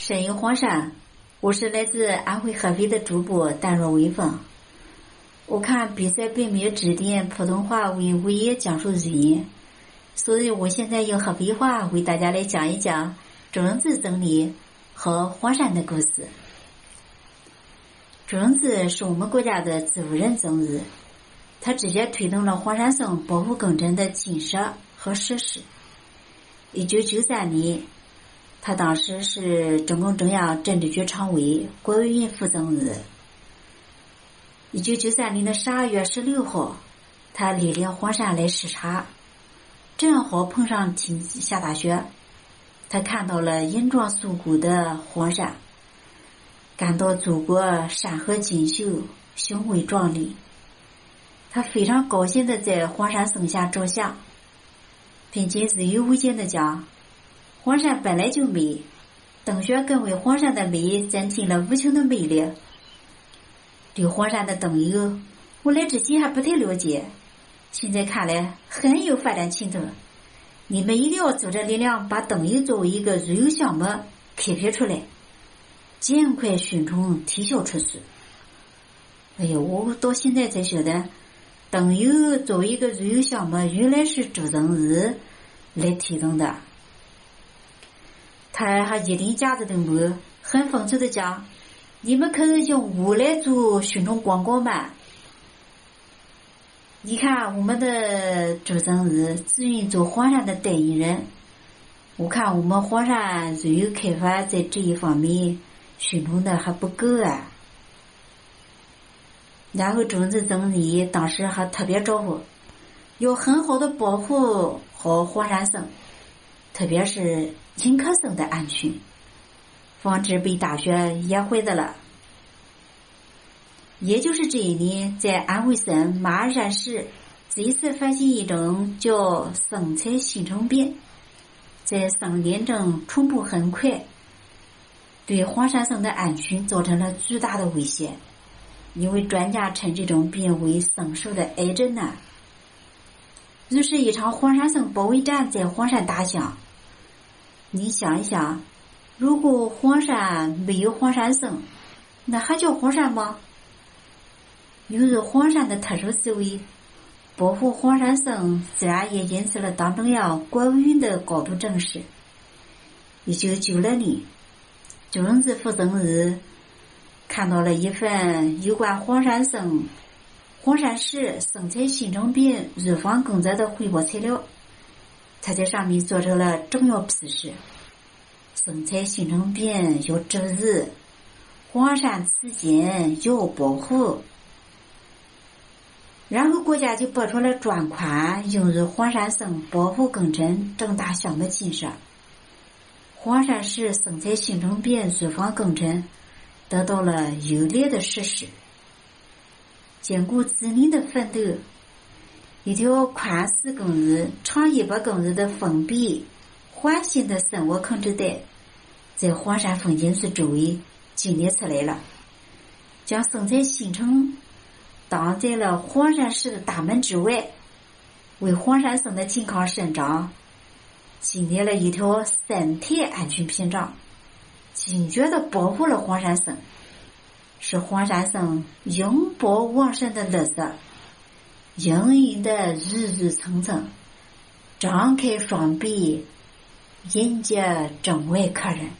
神游黄山，我是来自安徽合肥的主播淡若微风。我看比赛并没有指定普通话为唯一讲述语言，所以我现在用合肥话为大家来讲一讲朱荣子总理和黄山的故事。朱荣子是我们国家的植物人总理，他直接推动了黄山松保护工程的建设和实施。一九九三年。他当时是中共中央政治局常委、国务院副总理。一九九三年的十二月十六号，他莅临黄山来视察，正好碰上天下大雪，他看到了银装素裹的黄山，感到祖国山河锦绣、雄伟壮丽。他非常高兴的在黄山松下照相，并且日有无尽的讲。黄山本来就美，冬雪更为黄山的美增添了无穷的魅力。对黄山的冬游，我来之前还不太了解，现在看来很有发展前途。你们一定要组织力量，把冬游作为一个旅游项目开辟出来，尽快宣传推销出去。哎呦，我到现在才晓得，冬游作为一个旅游项目，原来是周正日来推动的。他还一点架子都没有，很讽刺的讲：“你们可是用我来做宣传广告吗？”你看，我们的周总理自愿做黄山的代言人，我看我们黄山旅游开发在这一方面宣传的还不够啊。然后，中子总理当时还特别招呼，要很好的保护好黄山松。特别是迎客松的安全，防止被大雪压坏的了。也就是这一年，在安徽省马鞍山市，第一次发现一种叫松菜新虫病，在森林中传播很快，对黄山松的安全造成了巨大的威胁。因为专家称这种病为松树的癌症呢。于是，一场黄山松保卫战在黄山打响。你想一想，如果黄山没有黄山松，那还叫黄山吗？由于黄山的特殊地位，保护黄山松自然也引起了党中央、国务院的高度重视。一九九六年，周荣子副总理看到了一份有关黄山松、黄山市松菜新虫病预防工作的汇报材料。他在上面做出了重要批示：松菜新城病要注意，黄山此景要保护。然后国家就拨出了专款，用于黄山省保护工程重大项目建设。黄山市松菜新城病预防工程得到了有力的实施。经过几年的奋斗。一条宽四公里、长一百公里的封闭、环形的生物控制带，在黄山风景区周围建立起来了，将生态新城挡在了黄山市的大门之外，为黄山松的健康生长建立了一条生态安全屏障，坚决的保护了黄山松，是黄山松永葆旺盛的绿色。盈盈的郁郁葱葱，张开双臂迎接中外客人。